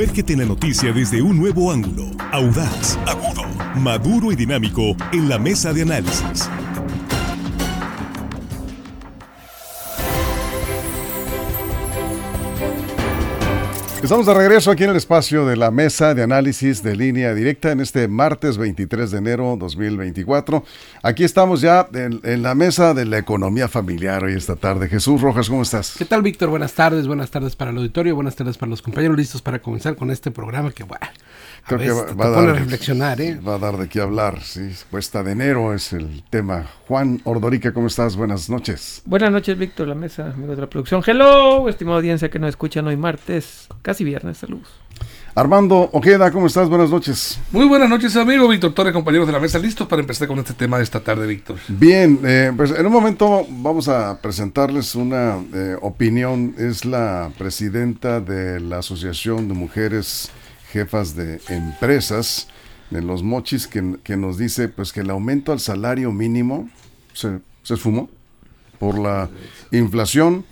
Sumérgete en la noticia desde un nuevo ángulo, audaz, agudo, maduro y dinámico en la mesa de análisis. Estamos de regreso aquí en el espacio de la mesa de análisis de línea directa en este martes 23 de enero 2024. Aquí estamos ya en, la mesa de la economía familiar hoy esta tarde. Jesús Rojas, ¿cómo estás? ¿Qué tal, Víctor? Buenas tardes, buenas tardes para el auditorio, buenas tardes para los compañeros listos para comenzar con este programa que, bueno, Creo que va, a dar, reflexionar, ¿eh? Va a dar de qué hablar, sí. Cuesta de enero es el tema. Juan Ordorica, ¿cómo estás? Buenas noches. Buenas noches, Víctor, la mesa, amigo de la producción. Hello, estimada audiencia que nos escuchan hoy martes, casi viernes, saludos. Armando Ojeda, ¿cómo estás? Buenas noches. Muy buenas noches, amigo Víctor Torres, compañeros de la mesa, listos para empezar con este tema de esta tarde, Víctor. Bien, eh, pues en un momento vamos a presentarles una eh, opinión. Es la presidenta de la Asociación de Mujeres jefas de empresas de los mochis que, nos dice pues que el aumento al salario mínimo se, se esfumó por la inflación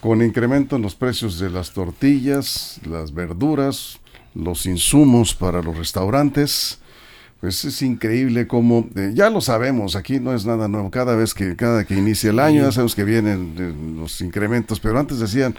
con incremento en los precios de las tortillas, las verduras, los insumos para los restaurantes. Pues es increíble cómo, eh, ya lo sabemos, aquí no es nada nuevo, cada vez que, cada que inicia el año ya sabemos que vienen eh, los incrementos, pero antes decían,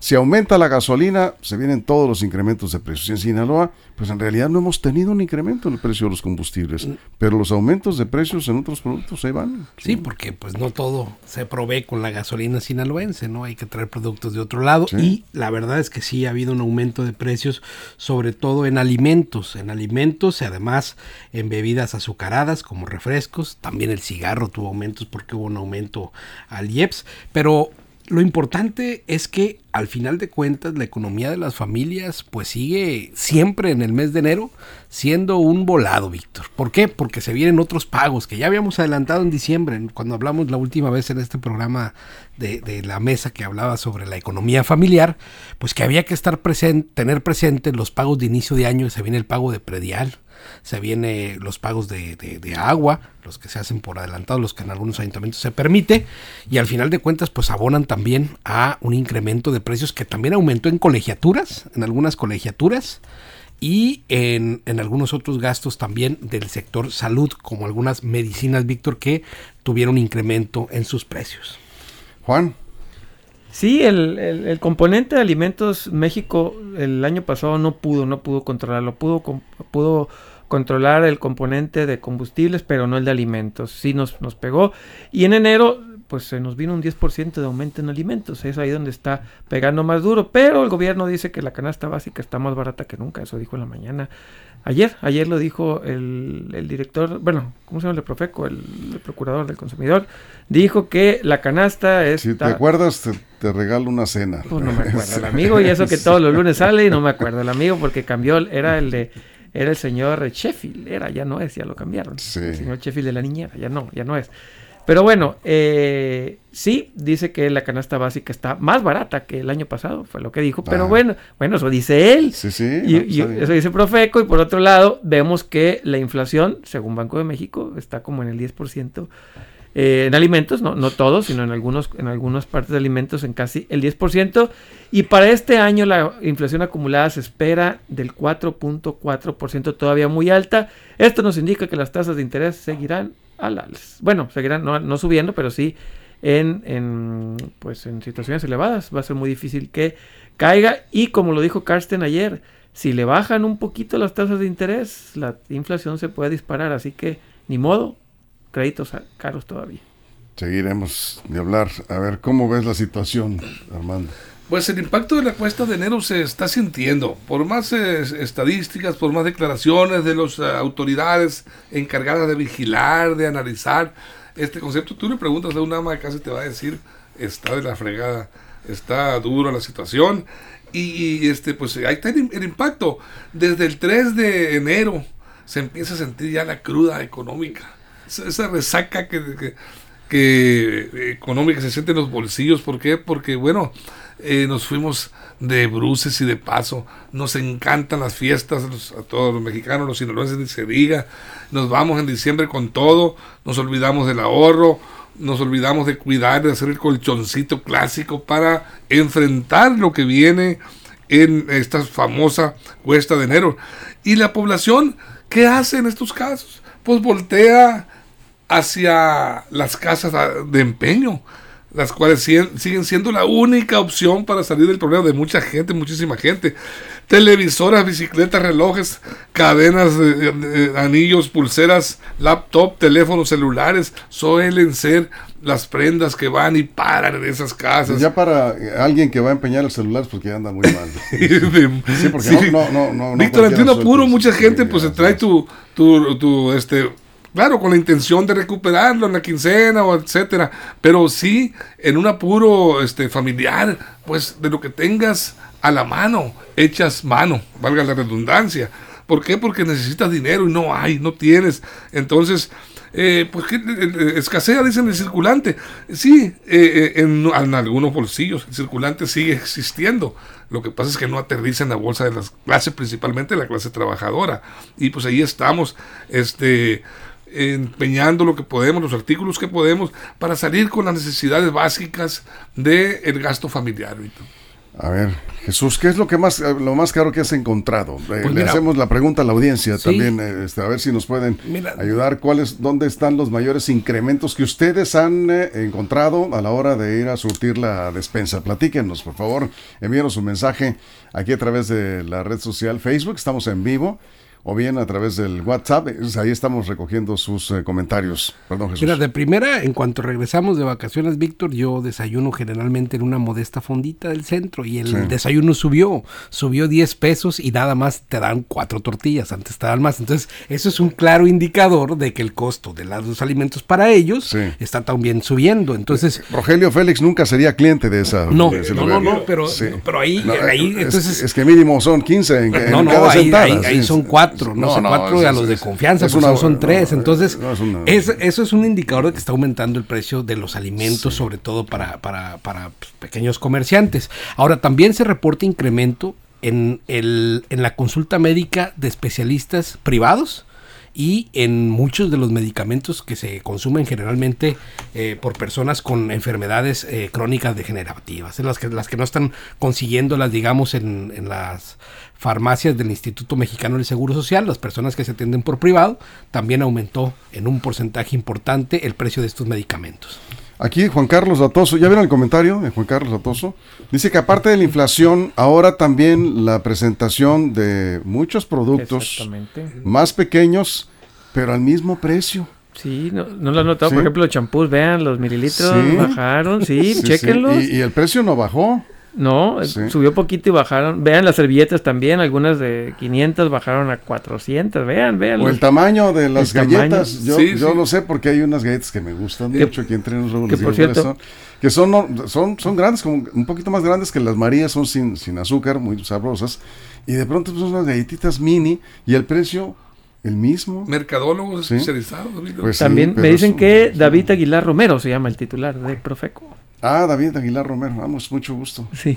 si aumenta la gasolina, se vienen todos los incrementos de precios. Y en Sinaloa, pues en realidad no hemos tenido un incremento en el precio de los combustibles, mm. pero los aumentos de precios en otros productos ahí van. Sí, porque pues no todo se provee con la gasolina sinaloense, ¿no? Hay que traer productos de otro lado y la verdad es que sí ha habido un aumento de precios, sobre todo en alimentos, en alimentos y además en bebidas azucaradas como refrescos, también el cigarro tuvo aumentos porque hubo un aumento al IEPS, pero lo importante es que al final de cuentas la economía de las familias pues sigue siempre en el mes de enero siendo un volado, Víctor. ¿Por qué? Porque se vienen otros pagos que ya habíamos adelantado en diciembre, cuando hablamos la última vez en este programa de, de la mesa que hablaba sobre la economía familiar, pues que había que estar presente, tener presente los pagos de inicio de año, se viene el pago de predial, se viene los pagos de, agua, los que se hacen por adelantado, los que en algunos ayuntamientos se permite, y al final de cuentas pues abonan también a un incremento de precios que también aumentó en colegiaturas, en algunas colegiaturas, y en, en, algunos otros gastos también del sector salud, como algunas medicinas, Víctor, que tuvieron incremento en sus precios. Juan. Sí, el, el, componente de alimentos México el año pasado no pudo, no pudo controlarlo, pudo, pudo controlar el componente de combustibles, pero no el de alimentos. Sí nos, nos pegó. Y en enero, pues se nos vino un 10% de aumento en alimentos. Es ahí donde está pegando más duro. Pero el gobierno dice que la canasta básica está más barata que nunca. Eso dijo en la mañana. Ayer, ayer lo dijo el, el director, bueno, ¿cómo se llama el Profeco? El, procurador del consumidor. Dijo que la canasta es... Si te acuerdas, te, regalo una cena. Pues no me acuerdo el amigo. Y eso que todos los lunes sale y no me acuerdo el amigo porque cambió, era el de era el señor Sheffield, era, ya no es, ya lo cambiaron. El señor Sheffield de la niñera, ya no, ya no es. Pero bueno, eh, sí, dice que la canasta básica está más barata que el año pasado, fue lo que dijo, pero ah. bueno, bueno, eso dice él. Sí, sí. Y, eso dice Profeco, y por otro lado, vemos que la inflación, según Banco de México, está como en el 10% eh, en alimentos, no, no todos, sino en, algunos, en algunas partes de alimentos en casi el 10%. Y para este año la inflación acumulada se espera del 4.4%, todavía muy alta. Esto nos indica que las tasas de interés seguirán las Bueno, seguirán no, no subiendo, pero sí en, en, pues en situaciones elevadas. Va a ser muy difícil que caiga. Y como lo dijo Carsten ayer, si le bajan un poquito las tasas de interés, la inflación se puede disparar. Así que ni modo, créditos caros todavía. Seguiremos de hablar. A ver, ¿cómo ves la situación, Armando? Pues el impacto de la cuesta de enero se está sintiendo. Por más eh, estadísticas, por más declaraciones de las eh, autoridades encargadas de vigilar, de analizar este concepto, tú le preguntas a un ama casi te va a decir, está de la fregada, está dura la situación. Y, este, pues ahí está el, impacto. Desde el 3 de enero se empieza a sentir ya la cruda económica esa resaca que, que, económica se siente en los bolsillos. ¿Por qué? Porque, bueno, eh, nos fuimos de bruces y de paso. Nos encantan las fiestas a todos los mexicanos, los sinaloenses ni se diga. Nos vamos en diciembre con todo, nos olvidamos del ahorro, nos olvidamos de cuidar, de hacer el colchoncito clásico para enfrentar lo que viene en esta famosa cuesta de enero. Y la población, ¿qué hace en estos casos? Pues voltea hacia las casas de empeño, las cuales siguen siendo la única opción para salir del problema de mucha gente, muchísima gente. Televisoras, bicicletas, relojes, cadenas, anillos, pulseras, laptop, teléfonos celulares, suelen ser las prendas que van y paran en esas casas. Ya para alguien que va a empeñar el celular, porque anda muy mal. sí, porque no, no, no, Víctor Antino Puro, mucha gente pues se trae tu, tu, tu, este, Claro, con la intención de recuperarlo en la quincena o etcétera, pero sí en un apuro este, familiar, pues de lo que tengas a la mano, echas mano, valga la redundancia. ¿Por qué? Porque necesitas dinero y no hay, no tienes. Entonces, eh, pues que eh, eh, escasea, dicen el circulante. Sí, en, en, algunos bolsillos el circulante sigue existiendo. Lo que pasa es que no aterriza en la bolsa de las clases, principalmente la clase trabajadora. Y pues ahí estamos, este empeñando lo que podemos, los artículos que podemos, para salir con las necesidades básicas del el gasto familiar. A ver, Jesús, ¿qué es lo que más eh, lo más caro que has encontrado? Eh, pues le hacemos la pregunta a la audiencia también, eh, este, a ver si nos pueden ayudar. ¿Cuáles, dónde están los mayores incrementos que ustedes han encontrado a la hora de ir a surtir la despensa? Platíquenos, por favor, envíenos un mensaje aquí a través de la red social Facebook. Estamos en vivo o bien a través del WhatsApp. Ahí estamos recogiendo sus eh, comentarios. Perdón, Jesús. Mira, de primera, en cuanto regresamos de vacaciones, Víctor, yo desayuno generalmente en una modesta fondita del centro y el desayuno subió, subió 10 pesos y nada más te dan cuatro tortillas, antes te dan más. Entonces, eso es un claro indicador de que el costo de los alimentos para ellos está también subiendo. Entonces, Rogelio Félix nunca sería cliente de esa. No, no, no, pero, pero ahí, ahí entonces. Es, que mínimo son 15 en, no, no, ahí, ahí son cuatro no, sé, cuatro a los de confianza, pues son tres. Entonces, eso es un indicador de que está aumentando el precio de los alimentos, sobre todo para, para, para pues, pequeños comerciantes. Ahora, también se reporta incremento en, el, en la consulta médica de especialistas privados y en muchos de los medicamentos que se consumen generalmente eh, por personas con enfermedades eh, crónicas degenerativas, las que, las que no están consiguiéndolas, digamos, en, en las farmacias del Instituto Mexicano del Seguro Social, las personas que se atienden por privado, también aumentó en un porcentaje importante el precio de estos medicamentos. Aquí Juan Carlos Latoso, ¿ya vieron el comentario de Juan Carlos Latoso? Dice que aparte de la inflación, ahora también la presentación de muchos productos más pequeños, pero al mismo precio. Sí, no, no lo han notado. Por ejemplo, los champús, vean, los mililitros bajaron. Sí, chequenlos. y, el precio no bajó. No, subió poquito y bajaron. Vean las servilletas también, algunas de 500 bajaron a 400. Vean, vean. O el tamaño de las galletas. Yo, yo lo sé porque hay unas galletas que me gustan mucho aquí entre nosotros. Que por cierto, son, que son, son, son grandes, como un poquito más grandes que las Marías, son sin, sin azúcar, muy sabrosas. Y de pronto pues, son unas galletitas mini y el precio el mismo. Mercadólogos especializados. Pues También me dicen que David Aguilar Romero se llama el titular de Profeco. Ah, David Aguilar Romero, vamos, mucho gusto. Sí.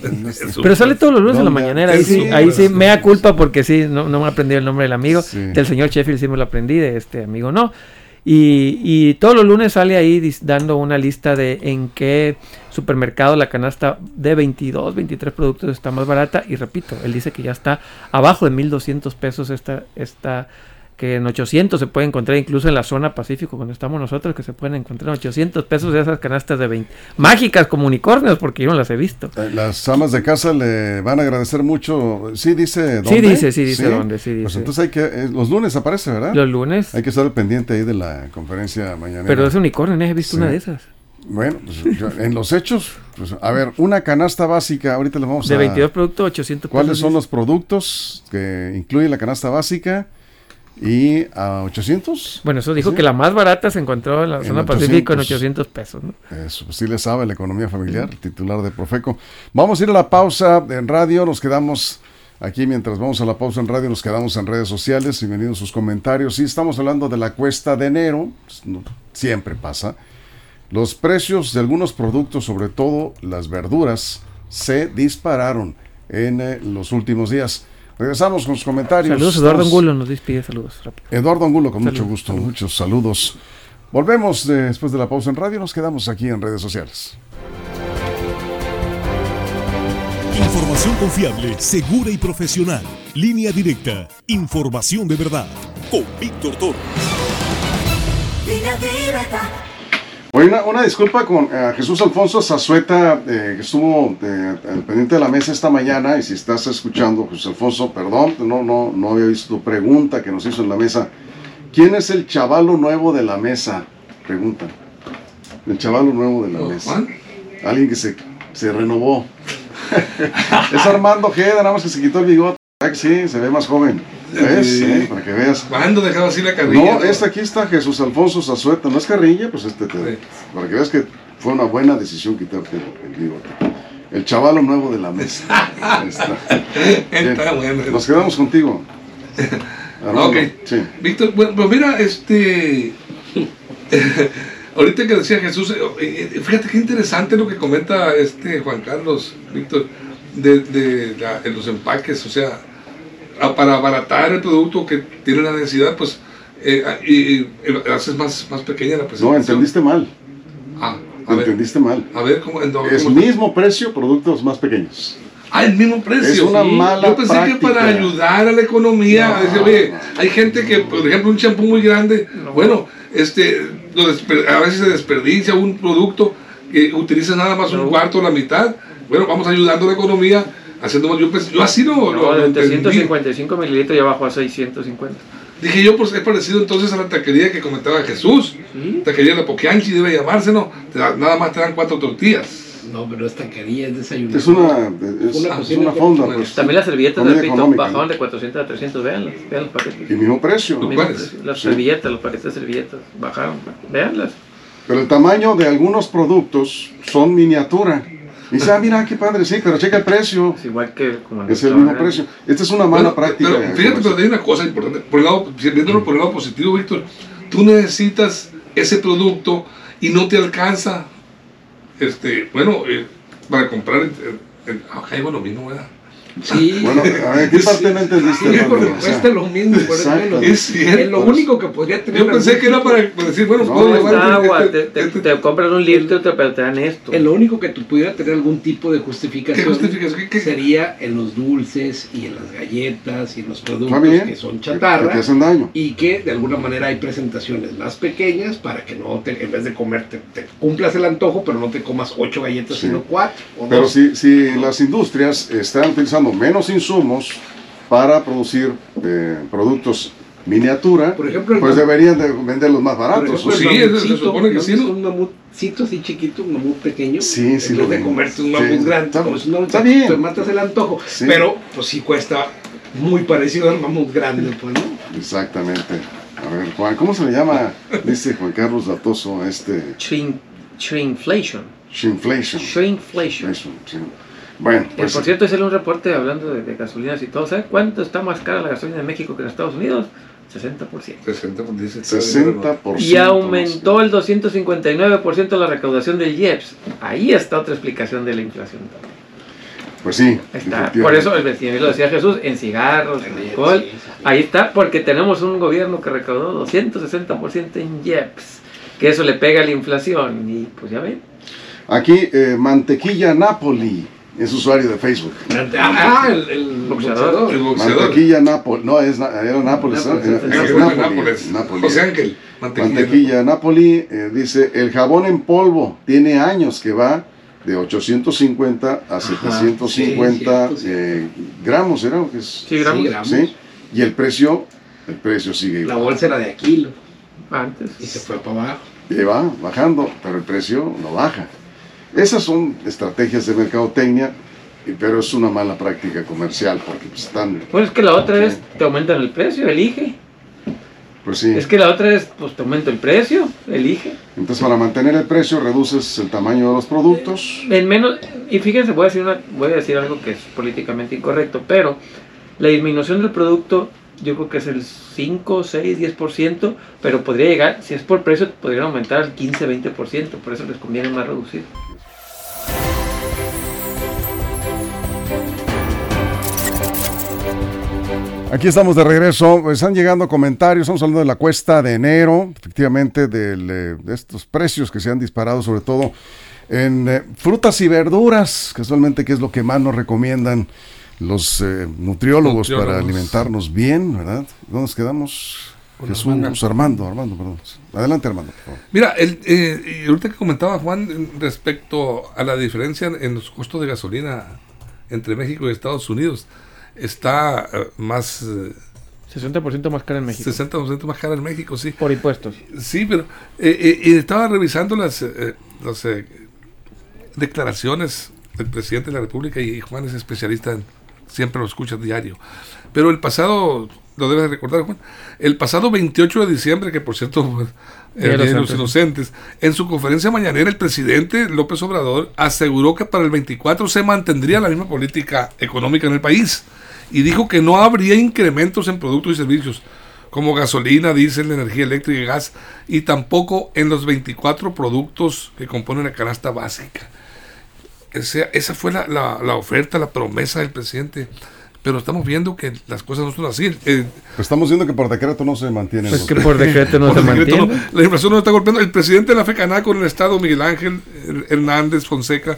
Pero sale todos los lunes en la mañanera. Ahí sí, ahí sí me da culpa porque sí, no, no me aprendido el nombre del amigo. Del señor Sheffield sí me lo aprendí, de este amigo no. Y, y, todos los lunes sale ahí dando una lista de en qué supermercado la canasta de 22, 23 productos está más barata. Y repito, él dice que ya está abajo de 1200 pesos esta, esta que en 800 se puede encontrar incluso en la zona Pacífico, cuando estamos nosotros, que se pueden encontrar en 800 pesos de esas canastas de 20. Mágicas como unicornios, porque yo no las he visto. Eh, las amas de casa le van a agradecer mucho. Sí, dice dónde. Sí, dice, sí, dice dónde, sí, Pues entonces hay que. Eh, los lunes aparece, ¿verdad? Los lunes. Hay que estar pendiente ahí de la conferencia mañana. Pero es unicornio, ¿no? He visto una de esas. Bueno, pues, en los hechos, pues, a ver, una canasta básica, ahorita le vamos a... De 22 productos, 800 pesos. ¿Cuáles son los productos que incluye la canasta básica? Y a 800. Bueno, eso dijo que la más barata se encontró en la zona Pacífico en 800 pesos. Eso, pues sí le sabe la economía familiar, titular de Profeco. Vamos a ir a la pausa en radio, nos quedamos aquí mientras vamos a la pausa en radio, nos quedamos en redes sociales, bienvenidos sus comentarios. Sí, estamos hablando de la cuesta de enero, pues, siempre pasa. Los precios de algunos productos, sobre todo las verduras, se dispararon en eh, los últimos días. Regresamos con los comentarios. Saludos, Eduardo Angulo nos despide, saludos. Eduardo Angulo, con mucho gusto, muchos saludos. Volvemos después de la pausa en radio, nos quedamos aquí en redes sociales. Información confiable, segura y profesional. Línea directa. Información de verdad. Con Víctor Toro. Bueno, una, disculpa con eh, Jesús Alfonso Zazueta, eh, que estuvo eh, al pendiente de la mesa esta mañana, y si estás escuchando, Jesús Alfonso, perdón, no, no, no había visto tu pregunta que nos hizo en la mesa. ¿Quién es el chavalo nuevo de la mesa? Pregunta. El chavalo nuevo de la mesa. Alguien que se, se renovó. es Armando Geda, nada más que se quitó el bigote. Sí, se ve más joven. ¿Ves? Sí. para que veas. ¿Cuándo dejaba así la carrilla? No, este aquí está Jesús Alfonso Zazueta. No es carrilla, pues este te, Para que veas que fue una buena decisión quitarte el, bigote. El chavalo nuevo de la mesa. está. está bueno. Nos quedamos contigo. ok. Sí. Víctor, bueno, pues mira, este. Ahorita que decía Jesús, eh, eh, fíjate qué interesante lo que comenta este Juan Carlos, Víctor, de, de, los empaques, o sea, para abaratar el producto que tiene la necesidad, pues eh, y, haces más, más pequeña la presentación. No, entendiste mal. Ah, entendiste mal. A ver, ¿cómo? es mismo precio, productos más pequeños. Ah, el mismo precio. Es una mala Yo pensé que para ayudar a la economía, oye, hay gente que, por ejemplo, un champú muy grande, bueno, este, a veces se desperdicia un producto que utiliza nada más un cuarto o la mitad. Bueno, vamos ayudando a la economía haciendo más. Yo, yo así no. No, de 355 mililitros ya bajó a 650. Dije yo, pues es parecido entonces a la taquería que comentaba Jesús. Taquería de Poquianchi debe llamarse, ¿no? nada más te dan cuatro tortillas. No, pero es taquería, es desayuno. Es una, es, una, fonda. Pues, También las servilletas de pito bajaron de 400 a 300, veanlas, vean los paquetes. Y mismo precio. Las servilletas, los paquetes de servilletas bajaron, veanlas. Pero el tamaño de algunos productos son miniatura. Y dice, ah, mira, qué padre, sí, pero checa el precio. Es igual que como Es el mismo precio. Esta es una mala práctica. Pero fíjate, pero hay una cosa importante. Por el lado, viéndolo por el lado positivo, Víctor, tú necesitas ese producto y no te alcanza este, bueno, eh, para comprar, el, el, okay, bueno, mismo, ¿verdad? Sí. Bueno, a ver, ¿qué parte no entendiste? Sí, porque cuesta lo mismo. Por eso es cierto. Es lo único que podría tener. Yo pensé que era para decir, bueno, no, puedo llevar agua, te, te, te, compras un litro, pero te dan esto. Es lo único que tú pudiera tener algún tipo de justificación. ¿Qué justificación? ¿Qué, Sería en los dulces y en las galletas y en los productos que son chatarra. Que, hacen daño. Y que de alguna manera hay presentaciones más pequeñas para que no te, en vez de comer, te, cumplas el antojo, pero no te comas ocho galletas, sino cuatro. O pero si, si las industrias están utilizando menos insumos para producir eh, productos miniatura, por ejemplo, pues deberían de venderlos más baratos. sí, se supone que sí. Un mamutcito así chiquito, un mamut pequeño. Sí, sí. En de comerte un mamut grande, está, bien. te matas el antojo. Pero pues sí cuesta muy parecido al mamut grande, pues, ¿no? Exactamente. A ver, Juan, ¿cómo se le llama? Dice Juan Carlos Datoso este... Shrinkflation. Shrinkflation. Shrinkflation. Bueno, pues, por cierto, hice un reporte hablando de, gasolinas y todo. ¿Sabes cuánto está más cara la gasolina en México que en Estados Unidos? 60%. 60%. 60%. Y aumentó el 259% la recaudación del IEPS. Ahí está otra explicación de la inflación Pues sí. Está. Por eso el lo decía Jesús, en cigarros, en alcohol. Ahí está, porque tenemos un gobierno que recaudó 260% en IEPS. Que eso le pega a la inflación. Y pues ya ven. Aquí, eh, Mantequilla Napoli es usuario de Facebook. Ah, el, el boxeador. El boxeador. Mantequilla Nápoles. No, es, era Nápoles. Nápoles. Nápoles. José Ángel. Mantequilla, Nápoles eh, dice, el jabón en polvo tiene años que va de 850 a 750 eh, gramos, ¿era? Que es? Sí, gramos. ¿Sí? Y el precio, el precio sigue igual. La bolsa era de a kilo. Antes. Y se fue para abajo. Y va bajando, pero el precio no baja. Esas son estrategias de mercadotecnia, pero es una mala práctica comercial porque pues, están... Pues es que la otra es, te aumentan el precio, elige. Pues sí. Es que la otra es, pues te aumento el precio, elige. Entonces para mantener el precio reduces el tamaño de los productos. En menos, y fíjense, voy a decir, una, voy a decir algo que es políticamente incorrecto, pero la disminución del producto yo creo que es el 5, 6, 10%, pero podría llegar, si es por precio, podría aumentar al 15, 20%, por eso les conviene más reducir. Aquí estamos de regreso. Están llegando comentarios. Estamos hablando de la cuesta de enero, efectivamente, eh, de estos precios que se han disparado, sobre todo En eh, frutas y verduras, casualmente, que es lo que más nos recomiendan los eh, nutriólogos, para alimentarnos bien, ¿verdad? ¿Dónde nos quedamos? Jesús, Armando. Armando, perdón. Adelante, Armando, por favor. Mira, el, eh, ahorita que comentaba Juan respecto a la diferencia en, en los costos de gasolina entre México y Estados Unidos, está eh, más eh, 60% más cara en México. 60% más cara en México, sí. Por impuestos. Sí, pero eh, eh, y estaba revisando las, eh, las eh, declaraciones del presidente de la República y Juan es especialista, en- siempre lo escucha diario. Pero el pasado, lo debes de recordar, Juan, el pasado 28 de diciembre, que por cierto, de el los Inocentes, en su conferencia mañanera el presidente López Obrador aseguró que para el 24 se mantendría la misma política económica en el país y dijo que no habría incrementos en productos y servicios como gasolina, diésel, energía eléctrica y gas, y tampoco en los 24 productos que componen la canasta básica. Ese- esa fue la, la- la oferta, la promesa del presidente. Pero estamos viendo que las cosas no son así. Eh, Pues estamos viendo que por decreto no se mantiene. Pues que por decreto no por se decreto, mantiene. no, la inflación no está golpeando. El presidente de la FECANA con el Estado, Miguel Ángel Her- Hernández Fonseca,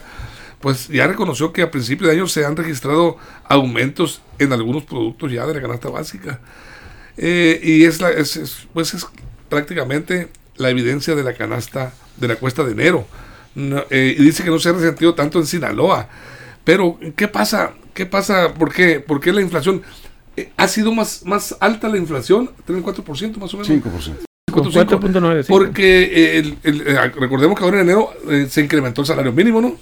pues ya reconoció que a principios de año se han registrado aumentos en algunos productos ya de la canasta básica. Eh, y es, la, es, es- pues es prácticamente la evidencia de la canasta de la cuesta de enero. No, eh, y dice que no se ha resentido tanto en Sinaloa. Pero, ¿qué pasa? ¿Qué pasa? ¿Por qué? ¿Por qué la inflación? eh, ¿Ha sido más, más alta la inflación? ¿3 4% más o menos? 5%. Con 4.5. 4.9. sí. Porque eh, el- el- recordemos que ahora en enero eh, se incrementó el salario mínimo, ¿no?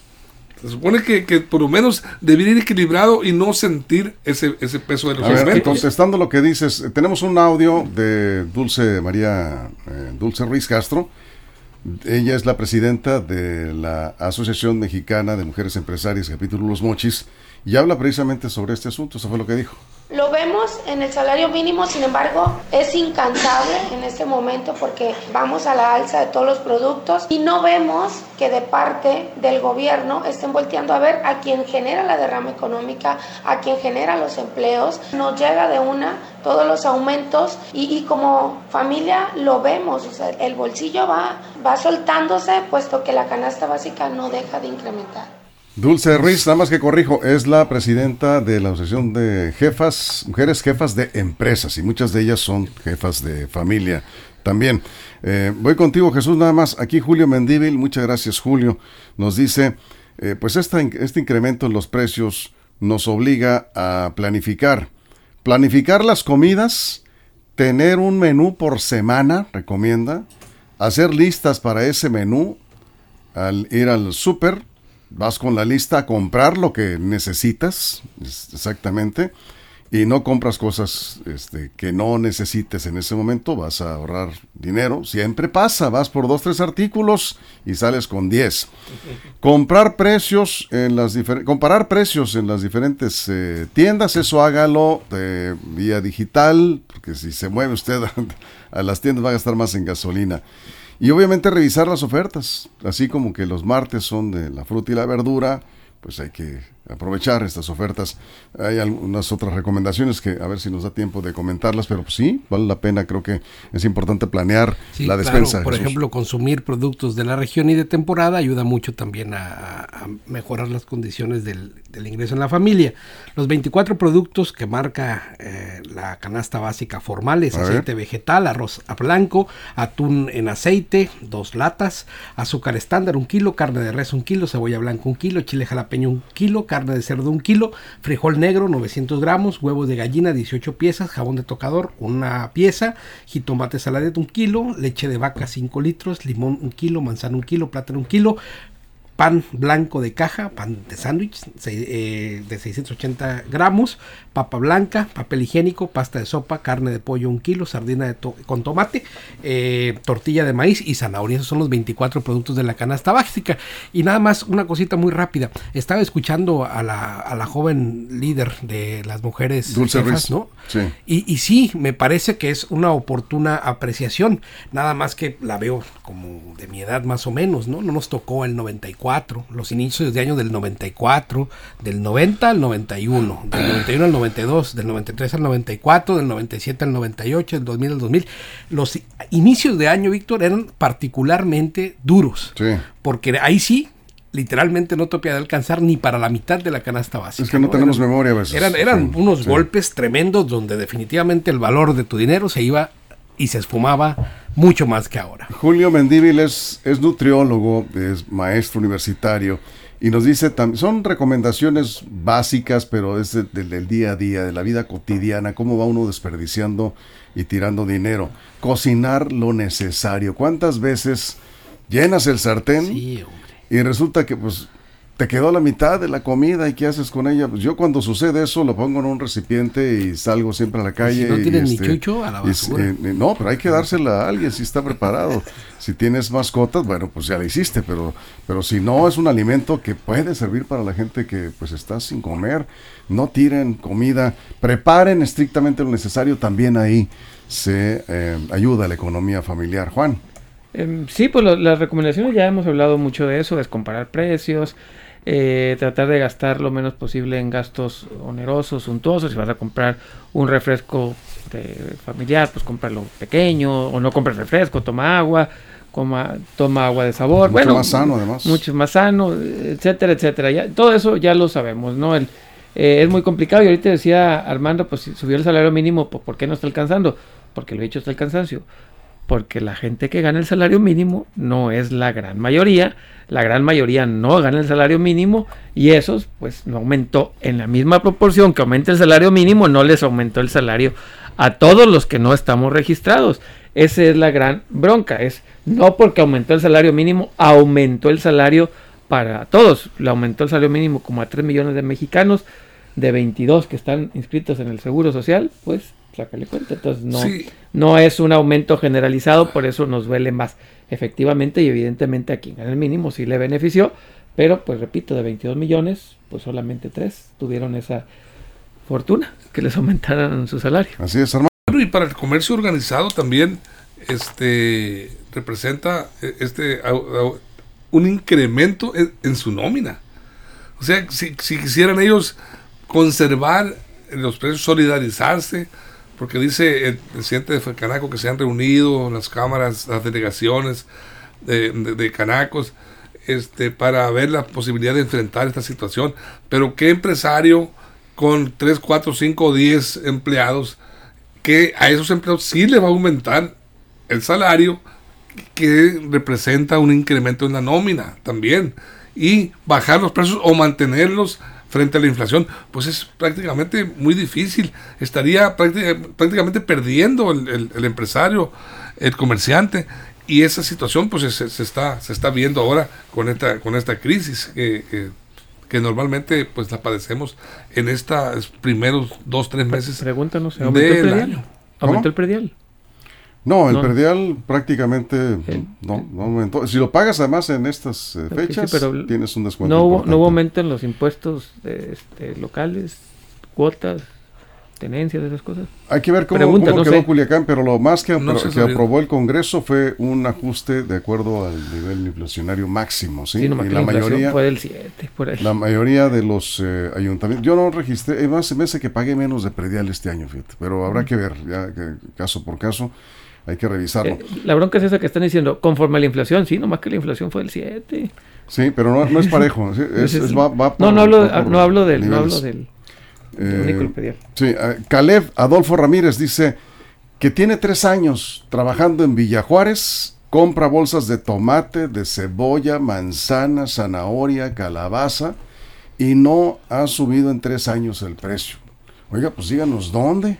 Se supone que, que por lo menos debería ir equilibrado y no sentir ese, ese peso de los A ver, contestando lo que dices, eh, tenemos un audio de Dulce María, eh, Dulce Ruiz Castro. Ella es la presidenta de la Asociación Mexicana de Mujeres Empresarias, capítulo Los Mochis, y habla precisamente sobre este asunto. Eso fue lo que dijo. Lo vemos en el salario mínimo, sin embargo, es incansable en este momento porque vamos a la alza de todos los productos y no vemos que de parte del gobierno estén volteando a ver a quien genera la derrama económica, a quien genera los empleos. Nos llega de una todos los aumentos y, como familia lo vemos, el bolsillo va, va soltándose puesto que la canasta básica no deja de incrementar. Dulce Ruiz, nada más que corrijo, es la presidenta de la Asociación de Jefas, Mujeres Jefas de Empresas, y muchas de ellas son jefas de familia también. Eh, voy contigo, Jesús, nada más. Aquí Julio Mendíbil, muchas gracias, Julio. Nos dice, eh, pues este incremento en los precios nos obliga a planificar. Planificar las comidas, tener un menú por semana, recomienda, hacer listas para ese menú, al ir al súper, vas con la lista a comprar lo que necesitas, es- exactamente, y no compras cosas este, que no necesites en ese momento, vas a ahorrar dinero. Siempre pasa, vas por dos, tres artículos y sales con 10. Comprar precios en las diferentes, comparar precios en las diferentes eh, tiendas, eso hágalo de vía digital, porque si se mueve usted a, a las tiendas va a gastar más en gasolina. Y obviamente revisar las ofertas, así como que los martes son de la fruta y la verdura, pues hay que aprovechar estas ofertas. Hay algunas otras recomendaciones que a ver si nos da tiempo de comentarlas, pero pues sí, vale la pena, creo que es importante planear Sí, la claro, despensa. por Jesús. ejemplo, consumir productos de la región y de temporada ayuda mucho también a, a mejorar las condiciones del, del ingreso en la familia. Los 24 productos que marca eh, la canasta básica formal es A ver. aceite vegetal, arroz a blanco, atún en aceite, dos latas, azúcar estándar un kilo, carne de res un kilo, cebolla blanca un kilo, chile jalapeño un kilo, carne de cerdo un kilo, frijol negro 900 gramos, huevos de gallina 18 piezas, jabón de tocador una pieza, jitomate saladet un kilo, leche de vaca 5 litros, limón un kilo, manzana un kilo, plátano un kilo, pan blanco de caja, pan de sándwich eh, de 680 gramos, papa blanca, papel higiénico, pasta de sopa, carne de pollo un kilo, sardina de to- con tomate, eh, tortilla de maíz y zanahoria. Esos son los 24 productos de la canasta básica. Y nada más, una cosita muy rápida. Estaba escuchando a la, a la joven líder de las mujeres Dulce jefas, Ruiz. ¿no? Sí. Y, y sí, me parece que es una oportuna apreciación. Nada más que la veo como de mi edad más o menos, ¿no? No nos tocó el 94, los inicios de año del 94, del 90 al 91, del 91 al 92, del 93 al 94, del 97 al 98, del 2000 al 2000. Los inicios de año, Víctor, eran particularmente duros. Sí. Porque ahí sí literalmente no topía de alcanzar ni para la mitad de la canasta básica. Es que no, tenemos memoria a veces. Eran, eran Sí, unos sí. golpes tremendos donde definitivamente el valor de tu dinero se iba y se esfumaba mucho más que ahora. Julio Mendívil es, es nutriólogo, es maestro universitario y nos dice, tam- son recomendaciones básicas, pero es de- del, del día a día, de la vida cotidiana, cómo va uno desperdiciando y tirando dinero. Cocinar lo necesario. ¿Cuántas veces llenas el sartén Sí, hombre. y resulta que pues te quedó la mitad de la comida y qué haces con ella? Pues yo cuando sucede eso lo pongo en un recipiente y salgo siempre a la calle. no y, tienes ni este, chucho, a la basura. eh, eh, no, pero hay que dársela a alguien si está preparado. si tienes mascotas, bueno, pues ya la hiciste, pero, pero si no es un alimento que puede servir para la gente que pues está sin comer, no tiren comida, preparen estrictamente lo necesario, también ahí se eh, ayuda a la economía familiar. Juan. Em, sí, pues lo- las recomendaciones ya hemos hablado mucho de eso, es comparar precios, eh, tratar de gastar lo menos posible en gastos onerosos, suntuosos. Si vas a comprar un refresco de familiar, pues cómpralo pequeño, o no compres refresco, toma agua, coma, toma agua de sabor. Mucho bueno, más sano, además. Mucho más sano, etcétera, etcétera. Ya, todo eso ya lo sabemos, ¿no? El, eh, es muy complicado y ahorita decía Armando, pues si subió el salario mínimo, pues, ¿por qué no está alcanzando? Porque lo he dicho está el cansancio porque la gente que gana el salario mínimo no es la gran mayoría, la gran mayoría no gana el salario mínimo y esos pues no aumentó en la misma proporción que aumenta el salario mínimo, no les aumentó el salario a todos los que no estamos registrados. Esa es la gran bronca, es no porque aumentó el salario mínimo, aumentó el salario para todos, le aumentó el salario mínimo como a 3 millones de mexicanos, de 22 que están inscritos en el Seguro Social, pues sácale cuenta, entonces no, Sí. no es un aumento generalizado, por eso nos duele más. Efectivamente y evidentemente a quien gana el mínimo sí le benefició, pero pues repito, de 22 millones, pues solamente 3 tuvieron esa fortuna que les aumentaran su salario. Así es, Armando. Bueno, y para el comercio organizado también este representa eh, este un incremento en, en su nómina. O sea, si, si quisieran ellos conservar los precios, solidarizarse, porque dice el presidente de Canaco que se han reunido las cámaras, las delegaciones de, Canacos, este, para ver la posibilidad de enfrentar esta situación. Pero qué empresario con 3, 4, 5 o 10 empleados, que a esos empleados sí le va a aumentar el salario, que representa un incremento en la nómina también. Y bajar los precios o mantenerlos frente a la inflación, pues es prácticamente muy difícil. Estaría prácti- prácticamente perdiendo el, el- el empresario, el comerciante. Y esa situación pues se, se está, se está viendo ahora con esta, con esta crisis que, que- que normalmente pues la padecemos en estos primeros dos, tres meses. Pregúntanos, ¿aumentó el predial? año. ¿Aumentó el predial? No, el No. predial prácticamente no, no aumentó. Si lo pagas además en estas eh, sí, fechas, pero tienes un descuento. No hubo, no hubo aumento en los impuestos eh, este, locales, cuotas, tenencias, esas cosas. Hay que ver cómo, Pregunta, cómo no quedó sé. Culiacán, pero lo más que, No que aprobó el Congreso fue un ajuste de acuerdo al nivel inflacionario máximo, ¿sí? Y la mayoría, fue del 7, por ahí. la mayoría de los eh, ayuntamientos, yo no registré, además se me hace que pagué menos de predial este año, fíjate, pero habrá que ver, ya que caso por caso, hay que revisarlo. Eh, la bronca es esa que están diciendo, conforme a la inflación, sí, nomás que la inflación fue del 7. Sí, pero no, no es parejo, ¿sí? es- es- es- va- va no, por- no hablo, va por no hablo del, no hablo del, Eh. Sí, Caleb Adolfo Ramírez dice que tiene tres años trabajando en Villajuárez, compra bolsas de tomate, de cebolla, manzana, zanahoria, calabaza y no ha subido en tres años el precio. Oiga, pues díganos dónde.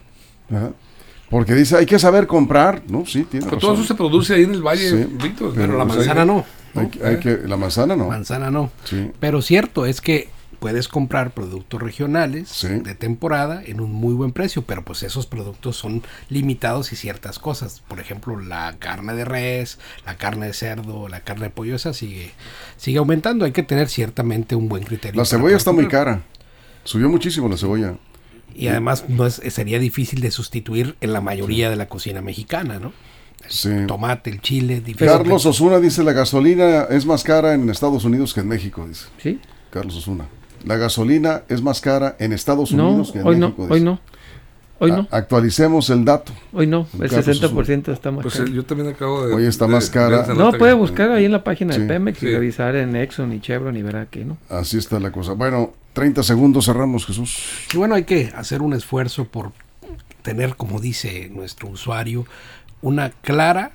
Porque dice, hay que saber comprar. No, sí, tiene Pero todo eso se produce ahí en el valle, Sí, Víctor. Pero la pues, manzana hay- no. Hay, que- hay que, la manzana no. Manzana no. Sí. Pero cierto es que puedes comprar productos regionales Sí. de temporada en un muy buen precio, pero pues esos productos son limitados y ciertas cosas. Por ejemplo, la carne de res, la carne de cerdo, la carne de pollo, esa sigue, sigue aumentando. Hay que tener ciertamente un buen criterio. La cebolla está muy cara. Subió muchísimo la cebolla. Y además no es- sería difícil de sustituir en la mayoría de la cocina mexicana, ¿no? El Sí. tomate, el chile, difícil. Carlos Osuna dice la gasolina es más cara en Estados Unidos que en México, dice. ¿Sí? Carlos Osuna. La gasolina es más cara en Estados No, Unidos que en hoy no, México. hoy dice. no. Hoy no. actualicemos el dato. Hoy no, el Carlos, 60% está más Pues caro. eh, yo también acabo de. Hoy está de- más cara. No, puede buscar ahí en la página Sí, de Pemex y revisar en Exxon y Chevron y verá que no. Así está la cosa. Bueno, 30 segundos cerramos, Jesús. Y bueno, hay que hacer un esfuerzo por tener, como dice nuestro usuario, una clara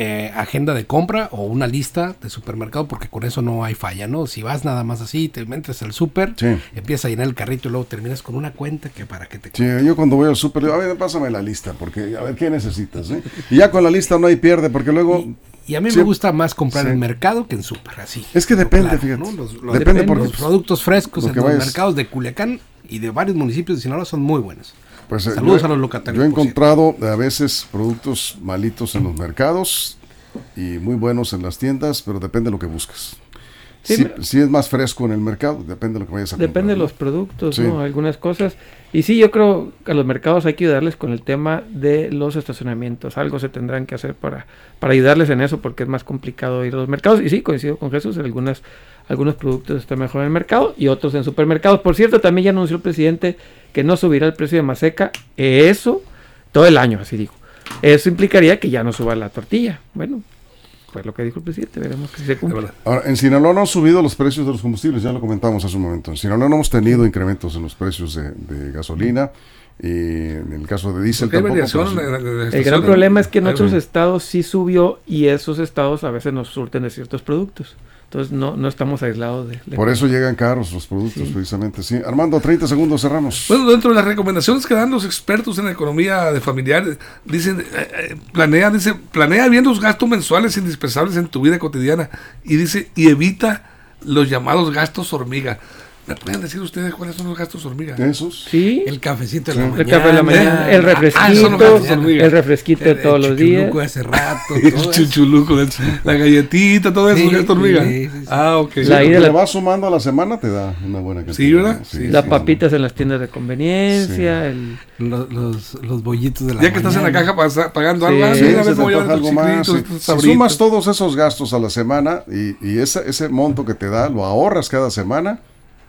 eh, agenda de compra o una lista de supermercado, porque con eso no hay falla, ¿no? Si vas nada más así, te metes al súper, Sí. empiezas a llenar el carrito y luego terminas con una cuenta que para que te... Sí, yo cuando voy al súper, digo, a ver, pásame la lista, porque a ver, ¿qué necesitas? eh? Y ya con la lista no hay pierde, porque luego... Y a mí Sí. me gusta más comprar Sí. en mercado que en súper, así. Es que depende, Claro, fíjate. ¿no? Los, los- Depende porque... los productos frescos lo en los mercados de Culiacán y de varios municipios de Sinaloa son muy buenos. Pues, eh, Saludos yo- a los locatarios. Yo he encontrado a veces productos malitos en los mercados y muy buenos en las tiendas, pero depende de lo que buscas. Sí, Si, es más fresco en el mercado, depende de lo que vayas a comprar. Depende de ¿no? los productos, Sí. ¿no? Algunas cosas. Y sí, yo creo que a los mercados hay que ayudarles con el tema de los estacionamientos. Algo se tendrán que hacer para, para ayudarles en eso, porque es más complicado ir a los mercados. Y sí, coincido con Jesús, en algunas, algunos productos están mejor en el mercado y otros en supermercados. Por cierto, también ya anunció el presidente que no subirá el precio de maseca. Eso todo el año, así digo. Eso implicaría que ya no suba la tortilla. Bueno, pues lo que dijo el presidente, veremos que se cumple. Ahora, en Sinaloa no han subido los precios de los combustibles, ya lo comentamos hace un momento. En Sinaloa no hemos tenido incrementos en los precios de, de gasolina y en el caso de diésel tampoco. variación pero El gran problema es que en otros estados sí subió y esos estados a veces nos surten de ciertos productos. Entonces no, no estamos aislados de... de- Por eso llegan caros los productos, Sí. precisamente. Sí. Armando, 30 segundos, cerramos. Bueno, dentro de las recomendaciones que dan los expertos en economía de familiares, dicen, eh, eh, planea, dice, planea bien los gastos mensuales indispensables en tu vida cotidiana y dice, y evita los llamados gastos hormiga. ¿Me pueden decir ustedes cuáles son los gastos hormiga? Esos. Sí, El cafecito de Sí. la El mañana. café de la mañana, el Ah, refresquito, eso no me hormiga. el refresquito de todos los días. chuchuluco de hace rato. El chuchuluco, la galletita, todo eso Sí, es gasto hormiga. sí, sí, sí. Ah, ok. La Lo que ida- le vas sumando a la semana te da una buena cantidad. Sí, ¿verdad? Sí, Las papitas en las tiendas de conveniencia, el- Los, los, los bollitos de la Ya que estás en la mañana. caja pasa- pagando Sí, algo, ah, algo más. Si sumas todos esos gastos a la semana y, y ese, ese monto que te da, lo ahorras cada semana,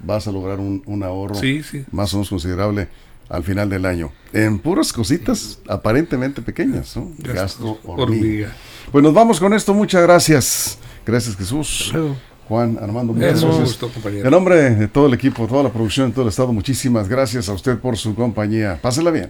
vas a lograr un, un ahorro Sí, sí. más o menos considerable al final del año. En puras cositas aparentemente pequeñas, ¿no? Gasto hormiga. hormiga. Pues nos vamos con esto. Muchas gracias. Gracias, Jesús. Juan, Armando, muchas gracias. compañero. En nombre de todo el equipo, toda la producción, todo el estado, muchísimas gracias a usted por su compañía. Pásela bien.